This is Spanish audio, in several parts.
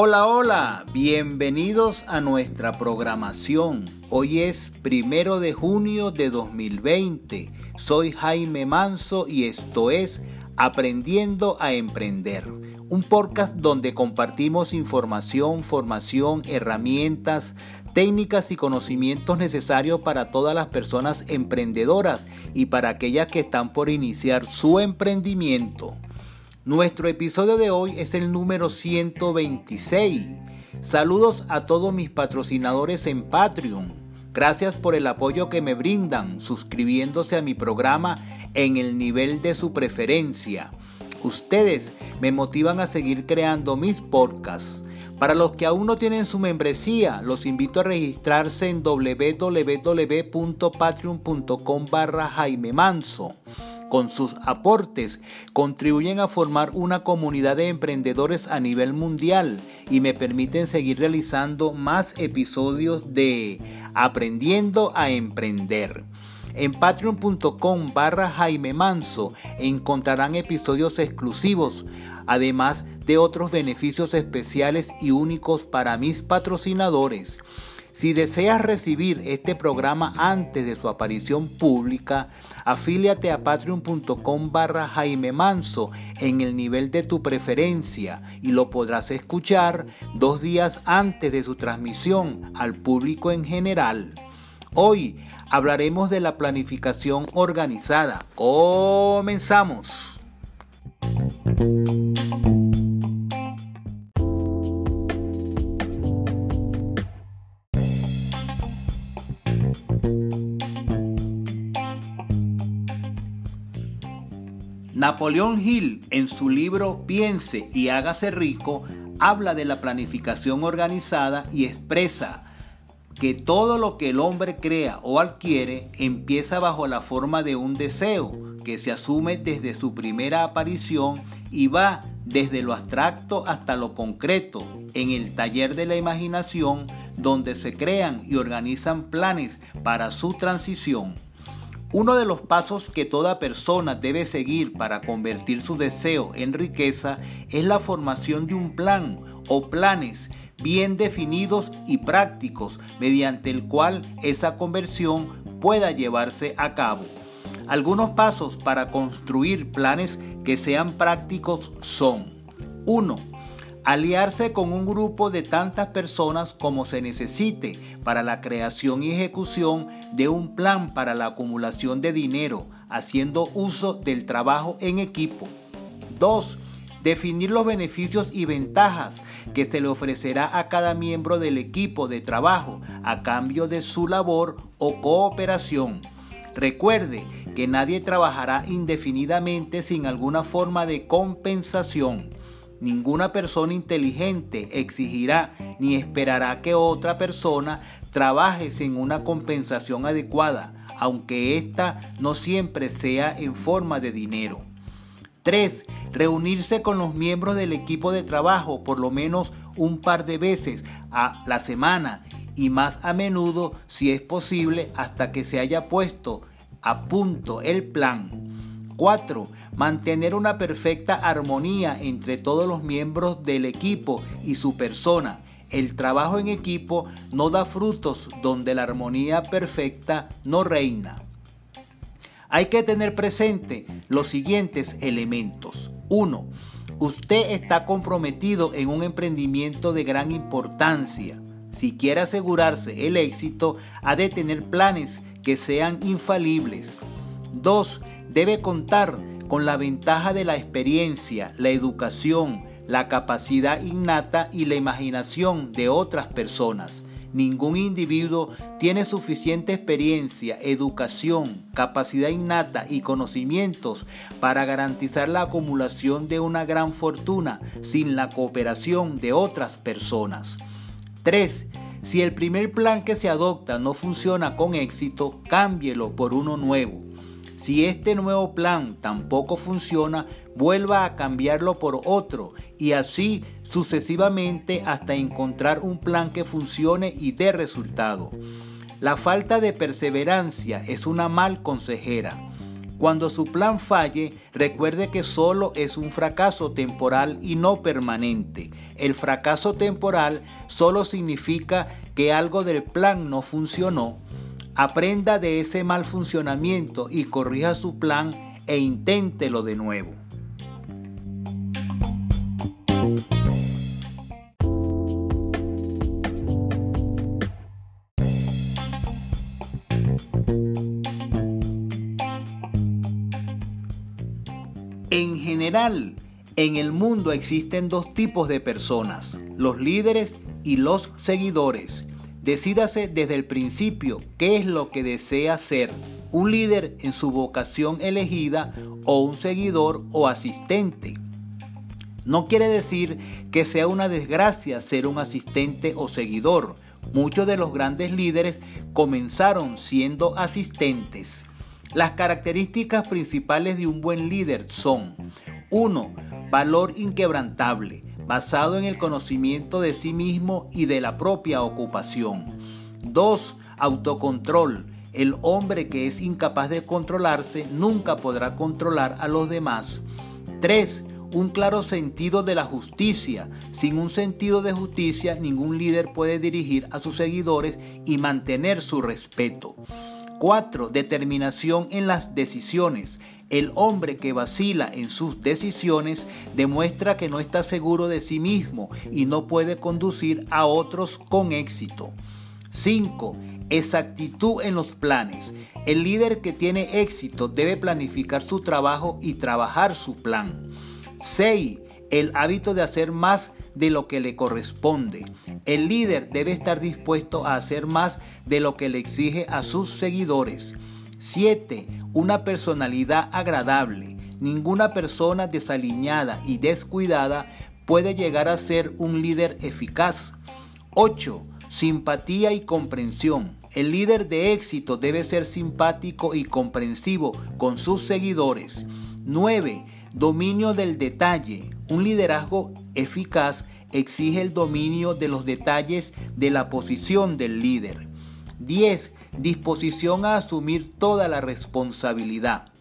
Hola, hola, bienvenidos a nuestra programación. Hoy es primero de junio de 2020. Soy Jaime Manso y esto es Aprendiendo a Emprender, un podcast donde compartimos información, formación, herramientas, técnicas y conocimientos necesarios para todas las personas emprendedoras y para aquellas que están por iniciar su emprendimiento. Nuestro episodio de hoy es el número 126. Saludos a todos mis patrocinadores en Patreon. Gracias por el apoyo que me brindan suscribiéndose a mi programa en el nivel de su preferencia. Ustedes me motivan a seguir creando mis podcasts. Para los que aún no tienen su membresía, los invito a registrarse en www.patreon.com barra Jaime Manso. Con sus aportes contribuyen a formar una comunidad de emprendedores a nivel mundial y me permiten seguir realizando más episodios de Aprendiendo a Emprender. En patreon.com barra Jaime Manso encontrarán episodios exclusivos, además de otros beneficios especiales y únicos para mis patrocinadores. Si deseas recibir este programa antes de su aparición pública, afíliate a patreon.com barra Jaime Manso en el nivel de tu preferencia y lo podrás escuchar dos días antes de su transmisión al público en general. Hoy hablaremos de la planificación organizada. Comenzamos. Napoleón Hill, en su libro Piense y hágase rico, habla de la planificación organizada y expresa que todo lo que el hombre crea o adquiere empieza bajo la forma de un deseo que se asume desde su primera aparición y va desde lo abstracto hasta lo concreto en el taller de la imaginación donde se crean y organizan planes para su transición. Uno de los pasos que toda persona debe seguir para convertir su deseo en riqueza es la formación de un plan o planes bien definidos y prácticos mediante el cual esa conversión pueda llevarse a cabo. Algunos pasos para construir planes que sean prácticos son 1 aliarse con un grupo de tantas personas como se necesite para la creación y ejecución de un plan para la acumulación de dinero, haciendo uso del trabajo en equipo. 2. Definir los beneficios y ventajas que se le ofrecerá a cada miembro del equipo de trabajo a cambio de su labor o cooperación. Recuerde que nadie trabajará indefinidamente sin alguna forma de compensación. Ninguna persona inteligente exigirá ni esperará que otra persona trabaje sin una compensación adecuada, aunque ésta no siempre sea en forma de dinero. 3. Reunirse con los miembros del equipo de trabajo por lo menos un par de veces a la semana y más a menudo si es posible hasta que se haya puesto a punto el plan. 4. Mantener una perfecta armonía entre todos los miembros del equipo y su persona. El trabajo en equipo no da frutos donde la armonía perfecta no reina. Hay que tener presente los siguientes elementos. 1. Usted está comprometido en un emprendimiento de gran importancia. Si quiere asegurarse el éxito, ha de tener planes que sean infalibles. 2 debe contar con la ventaja de la experiencia, la educación, la capacidad innata y la imaginación de otras personas. Ningún individuo tiene suficiente experiencia, educación, capacidad innata y conocimientos para garantizar la acumulación de una gran fortuna sin la cooperación de otras personas. 3. Si el primer plan que se adopta no funciona con éxito, cámbielo por uno nuevo. Si este nuevo plan tampoco funciona, vuelva a cambiarlo por otro y así sucesivamente hasta encontrar un plan que funcione y dé resultado. La falta de perseverancia es una mal consejera. Cuando su plan falle, recuerde que solo es un fracaso temporal y no permanente. el fracaso temporal solo significa que algo del plan no funcionó. Aprenda de ese mal funcionamiento y corrija su plan e inténtelo de nuevo. En general, en el mundo existen dos tipos de personas, los líderes y los seguidores. Decídase desde el principio qué es lo que desea ser, un líder en su vocación elegida o un seguidor o asistente. No quiere decir que sea una desgracia ser un asistente o seguidor. Muchos de los grandes líderes comenzaron siendo asistentes. Las características principales de un buen líder son 1. Valor inquebrantable, basado en el conocimiento de sí mismo y de la propia ocupación. 2. Autocontrol. El hombre que es incapaz de controlarse nunca podrá controlar a los demás. 3. Un claro sentido de la justicia. Sin un sentido de justicia, ningún líder puede dirigir a sus seguidores y mantener su respeto. 4. Determinación en las decisiones. El hombre que vacila en sus decisiones demuestra que no está seguro de sí mismo y no puede conducir a otros con éxito. 5. Exactitud en los planes. El líder que tiene éxito debe planificar su trabajo y trabajar su plan. 6. El hábito de hacer más de lo que le corresponde. El líder debe estar dispuesto a hacer más de lo que le exige a sus seguidores. 7. Una personalidad agradable. Ninguna persona desaliñada y descuidada puede llegar a ser un líder eficaz. 8. Simpatía y comprensión. El líder de éxito debe ser simpático y comprensivo con sus seguidores. 9. Dominio del detalle. Un liderazgo eficaz exige el dominio de los detalles de la posición del líder. 10. Disposición a asumir toda la responsabilidad.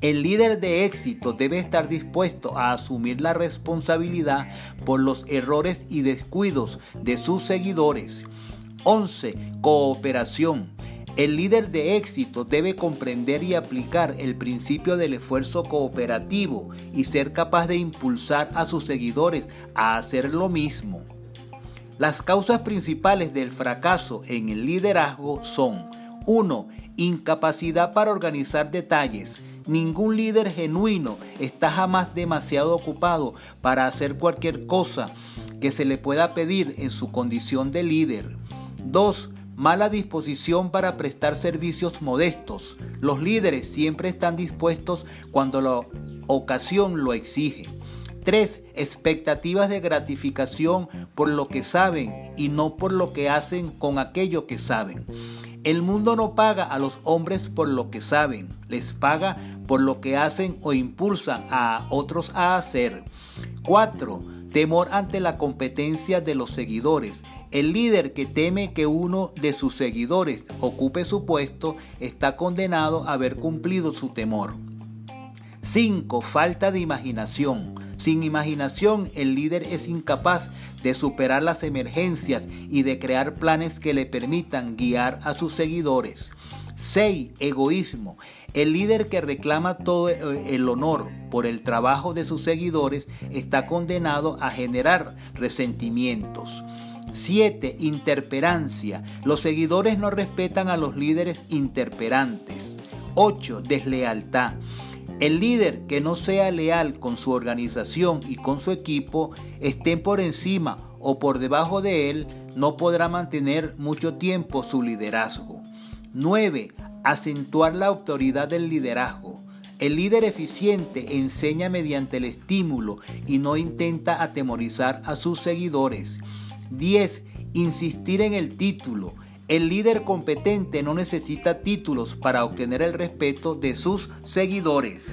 El líder de éxito debe estar dispuesto a asumir la responsabilidad por los errores y descuidos de sus seguidores. 11. Cooperación. El líder de éxito debe comprender y aplicar el principio del esfuerzo cooperativo y ser capaz de impulsar a sus seguidores a hacer lo mismo. Las causas principales del fracaso en el liderazgo son 1. Incapacidad para organizar detalles. Ningún líder genuino está jamás demasiado ocupado para hacer cualquier cosa que se le pueda pedir en su condición de líder. 2 mala disposición para prestar servicios modestos. Los líderes siempre están dispuestos cuando la ocasión lo exige. 3. Expectativas de gratificación por lo que saben y no por lo que hacen con aquello que saben. El mundo no paga a los hombres por lo que saben, les paga por lo que hacen o impulsan a otros a hacer. 4. Temor ante la competencia de los seguidores. El líder que teme que uno de sus seguidores ocupe su puesto está condenado a haber cumplido su temor. 5. Falta de imaginación. Sin imaginación, el líder es incapaz de superar las emergencias y de crear planes que le permitan guiar a sus seguidores. 6. Egoísmo. El líder que reclama todo el honor por el trabajo de sus seguidores está condenado a generar resentimientos. 7. Interperancia. Los seguidores no respetan a los líderes interperantes. 8. Deslealtad. El líder que no sea leal con su organización y con su equipo, estén por encima o por debajo de él, no podrá mantener mucho tiempo su liderazgo. 9. Acentuar la autoridad del liderazgo. El líder eficiente enseña mediante el estímulo y no intenta atemorizar a sus seguidores. 10. Insistir en el título. El líder competente no necesita títulos para obtener el respeto de sus seguidores.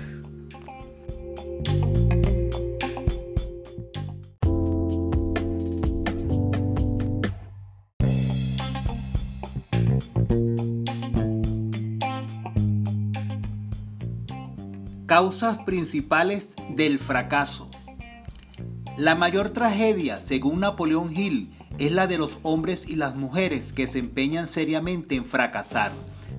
Causas principales del fracaso. La mayor tragedia, según Napoleón Hill, es la de los hombres y las mujeres que se empeñan seriamente en fracasar.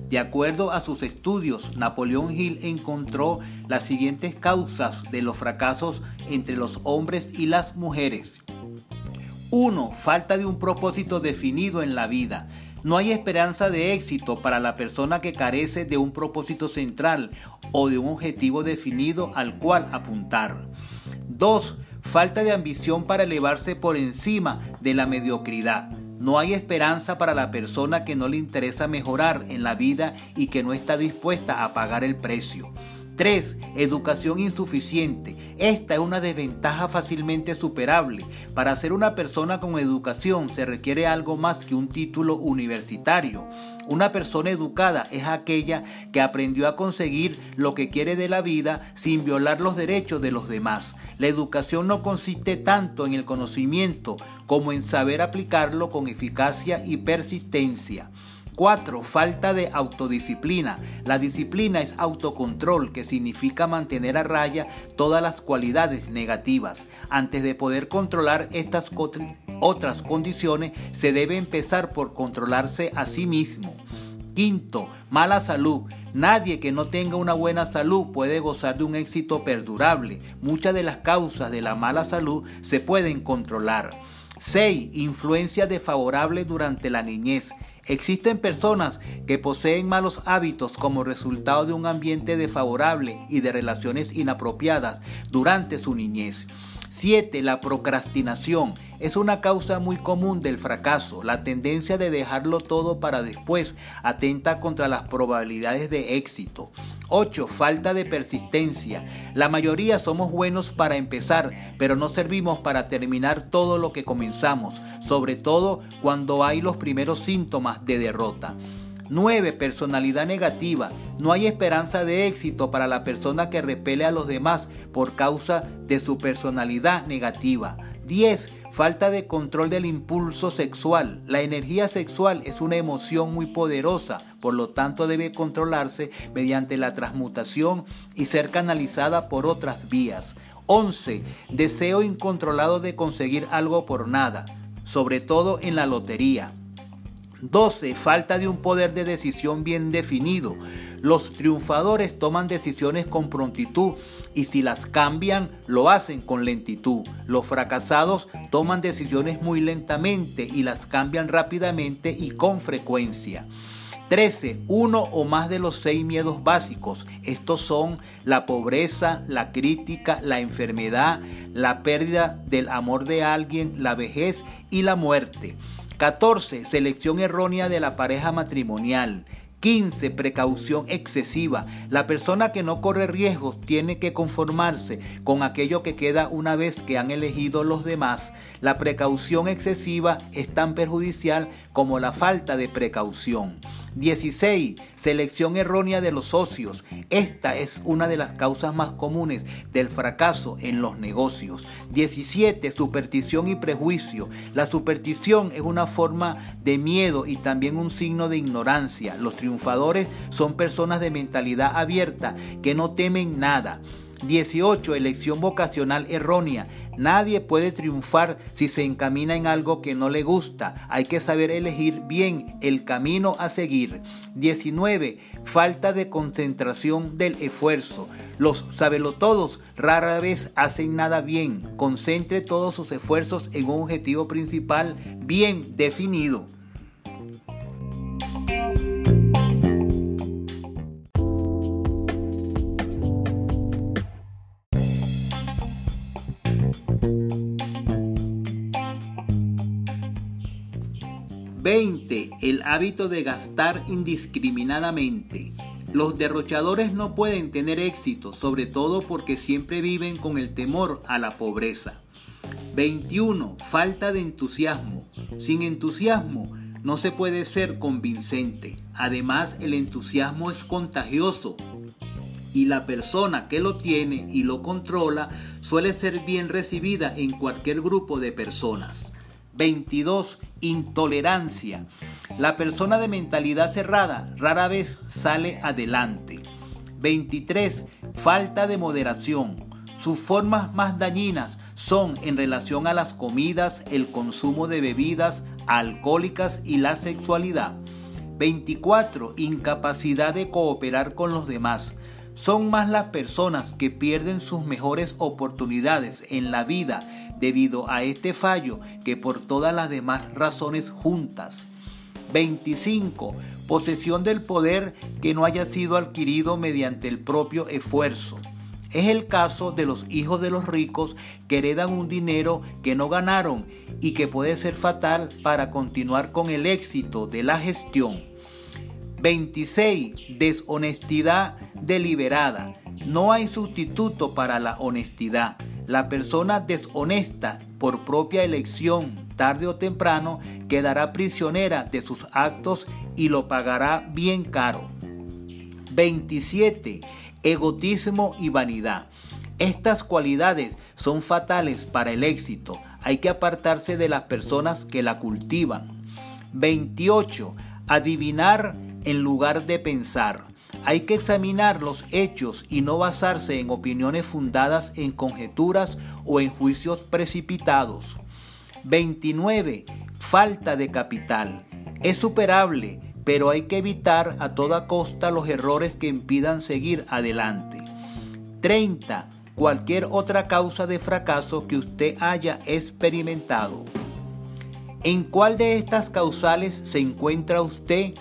De acuerdo a sus estudios, Napoleón Hill encontró las siguientes causas de los fracasos entre los hombres y las mujeres. 1. Falta de un propósito definido en la vida. No hay esperanza de éxito para la persona que carece de un propósito central o de un objetivo definido al cual apuntar. 2. Falta de ambición para elevarse por encima de la mediocridad. No hay esperanza para la persona que no le interesa mejorar en la vida y que no está dispuesta a pagar el precio. 3. Educación insuficiente. Esta es una desventaja fácilmente superable. Para ser una persona con educación se requiere algo más que un título universitario. Una persona educada es aquella que aprendió a conseguir lo que quiere de la vida sin violar los derechos de los demás. La educación no consiste tanto en el conocimiento como en saber aplicarlo con eficacia y persistencia. 4. Falta de autodisciplina. La disciplina es autocontrol, que significa mantener a raya todas las cualidades negativas. Antes de poder controlar estas otras condiciones, se debe empezar por controlarse a sí mismo. Quinto, mala salud. Nadie que no tenga una buena salud puede gozar de un éxito perdurable. Muchas de las causas de la mala salud se pueden controlar. 6. Influencia desfavorable durante la niñez. Existen personas que poseen malos hábitos como resultado de un ambiente desfavorable y de relaciones inapropiadas durante su niñez. 7. La procrastinación es una causa muy común del fracaso. La tendencia de dejarlo todo para después atenta contra las probabilidades de éxito. 8. Falta de persistencia. La mayoría somos buenos para empezar, pero no servimos para terminar todo lo que comenzamos, sobre todo cuando hay los primeros síntomas de derrota. 9. Personalidad negativa. No hay esperanza de éxito para la persona que repele a los demás por causa de su personalidad negativa. 10. Falta de control del impulso sexual. La energía sexual es una emoción muy poderosa, por lo tanto debe controlarse mediante la transmutación y ser canalizada por otras vías. 11. Deseo incontrolado de conseguir algo por nada, sobre todo en la lotería. 12. Falta de un poder de decisión bien definido. Los triunfadores toman decisiones con prontitud y si las cambian lo hacen con lentitud. Los fracasados toman decisiones muy lentamente y las cambian rápidamente y con frecuencia. 13. Uno o más de los seis miedos básicos. Estos son la pobreza, la crítica, la enfermedad, la pérdida del amor de alguien, la vejez y la muerte. 14. Selección errónea de la pareja matrimonial. 15. Precaución excesiva. La persona que no corre riesgos tiene que conformarse con aquello que queda una vez que han elegido los demás. La precaución excesiva es tan perjudicial como la falta de precaución. 16. Selección errónea de los socios. Esta es una de las causas más comunes del fracaso en los negocios. 17. Superstición y prejuicio. La superstición es una forma de miedo y también un signo de ignorancia. Los triunfadores son personas de mentalidad abierta que no temen nada. 18. Elección vocacional errónea. Nadie puede triunfar si se encamina en algo que no le gusta. Hay que saber elegir bien el camino a seguir. 19. Falta de concentración del esfuerzo. Los sabelotodos rara vez hacen nada bien. Concentre todos sus esfuerzos en un objetivo principal bien definido. 20. El hábito de gastar indiscriminadamente. Los derrochadores no pueden tener éxito, sobre todo porque siempre viven con el temor a la pobreza. 21. Falta de entusiasmo. Sin entusiasmo no se puede ser convincente. Además, el entusiasmo es contagioso y la persona que lo tiene y lo controla suele ser bien recibida en cualquier grupo de personas. 22. Intolerancia. La persona de mentalidad cerrada rara vez sale adelante. 23. Falta de moderación. Sus formas más dañinas son en relación a las comidas, el consumo de bebidas alcohólicas y la sexualidad. 24. Incapacidad de cooperar con los demás. Son más las personas que pierden sus mejores oportunidades en la vida debido a este fallo que por todas las demás razones juntas. 25. Posesión del poder que no haya sido adquirido mediante el propio esfuerzo. Es el caso de los hijos de los ricos que heredan un dinero que no ganaron y que puede ser fatal para continuar con el éxito de la gestión. 26. Deshonestidad deliberada. No hay sustituto para la honestidad. La persona deshonesta por propia elección, tarde o temprano, quedará prisionera de sus actos y lo pagará bien caro. 27 egotismo y vanidad. Estas cualidades son fatales para el éxito. Hay que apartarse de las personas que la cultivan. 28. Adivinar en lugar de pensar. Hay que examinar los hechos y no basarse en opiniones fundadas en conjeturas o en juicios precipitados. 29. Falta de capital. Es superable pero hay que evitar a toda costa los errores que impidan seguir adelante. 30. Cualquier otra causa de fracaso que usted haya experimentado. ¿En cuál de estas causales se encuentra usted?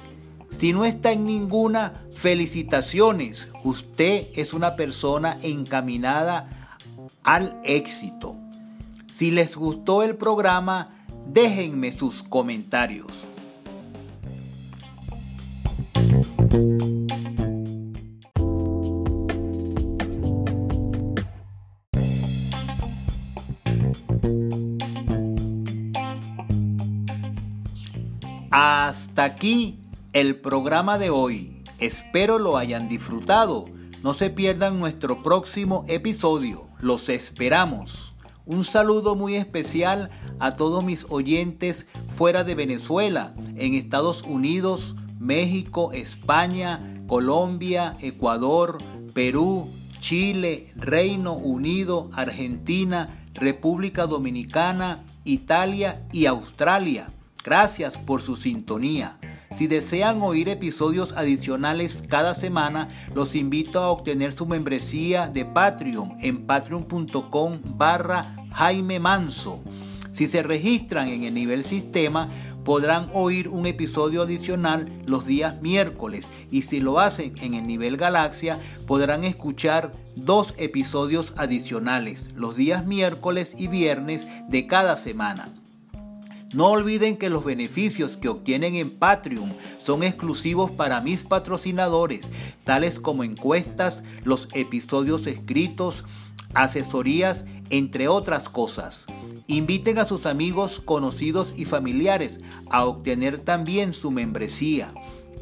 Si no está en ninguna, felicitaciones. Usted es una persona encaminada al éxito. Si les gustó el programa, déjenme sus comentarios. Hasta aquí el programa de hoy. Espero lo hayan disfrutado. No se pierdan nuestro próximo episodio. Los esperamos. Un saludo muy especial a todos mis oyentes fuera de Venezuela, en Estados Unidos, México, España, Colombia, Ecuador, Perú, Chile, Reino Unido, Argentina, República Dominicana, Italia y Australia. Gracias por su sintonía. Si desean oír episodios adicionales cada semana, los invito a obtener su membresía de Patreon en patreon.com barra Jaime Manso. Si se registran en el nivel sistema, podrán oír un episodio adicional los días miércoles y si lo hacen en el nivel galaxia podrán escuchar dos episodios adicionales los días miércoles y viernes de cada semana. No olviden que los beneficios que obtienen en Patreon son exclusivos para mis patrocinadores, tales como encuestas, los episodios escritos, asesorías, entre otras cosas. Inviten a sus amigos, conocidos y familiares a obtener también su membresía.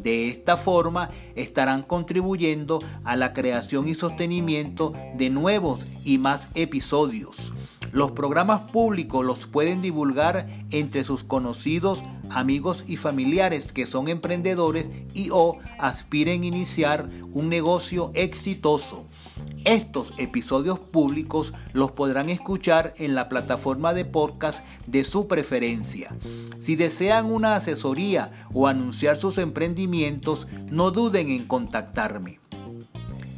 De esta forma estarán contribuyendo a la creación y sostenimiento de nuevos y más episodios. Los programas públicos los pueden divulgar entre sus conocidos, amigos y familiares que son emprendedores y o aspiren a iniciar un negocio exitoso. Estos episodios públicos los podrán escuchar en la plataforma de podcast de su preferencia. Si desean una asesoría o anunciar sus emprendimientos, no duden en contactarme.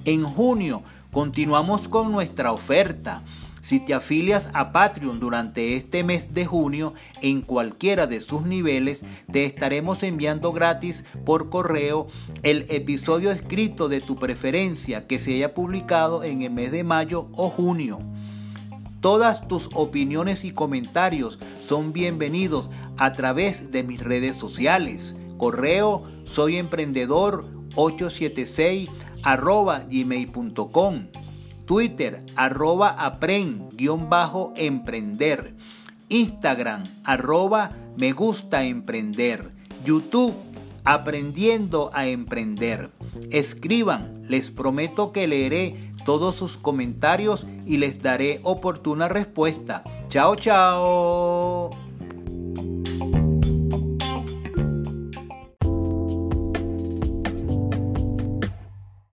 En junio continuamos con nuestra oferta. Si te afilias a Patreon durante este mes de junio en cualquiera de sus niveles, te estaremos enviando gratis por correo el episodio escrito de tu preferencia que se haya publicado en el mes de mayo o junio. Todas tus opiniones y comentarios son bienvenidos a través de mis redes sociales. Correo soy emprendedor 876 gmail.com Twitter, arroba apren-emprender. Instagram, arroba me gusta emprender. YouTube, aprendiendo a emprender. Escriban, les prometo que leeré todos sus comentarios y les daré oportuna respuesta. Chao, chao.